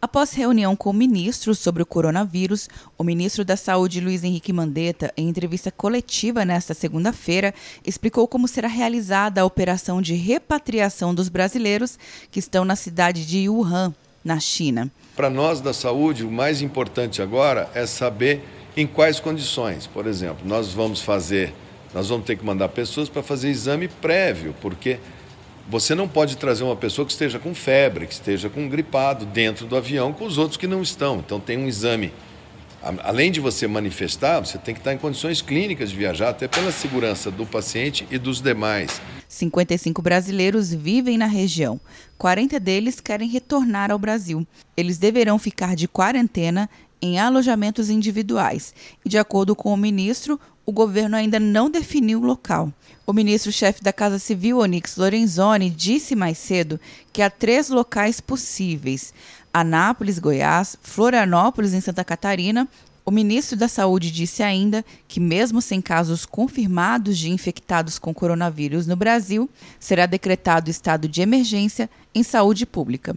Após reunião com ministros sobre o coronavírus, o ministro da Saúde, Luiz Henrique Mandetta, em entrevista coletiva nesta segunda-feira, explicou como será realizada a operação de repatriação dos brasileiros que estão na cidade de Wuhan, na China. Para nós da saúde, o mais importante agora é saber em quais condições. Por exemplo, nós vamos fazer, nós vamos ter que mandar pessoas para fazer exame prévio, porque você não pode trazer uma pessoa que esteja com febre, que esteja com gripado dentro do avião com os outros que não estão. Então tem um exame. Além de você manifestar, você tem que estar em condições clínicas de viajar, até pela segurança do paciente e dos demais. 55 brasileiros vivem na região. 40 deles querem retornar ao Brasil. Eles deverão ficar de quarentena em alojamentos individuais. E, de acordo com o ministro, o governo ainda não definiu o local. O ministro-chefe da Casa Civil, Onyx Lorenzoni, disse mais cedo que há três locais possíveis: Anápolis, Goiás, Florianópolis, em Santa Catarina. O ministro da Saúde disse ainda que, mesmo sem casos confirmados de infectados com coronavírus no Brasil, será decretado estado de emergência em saúde pública.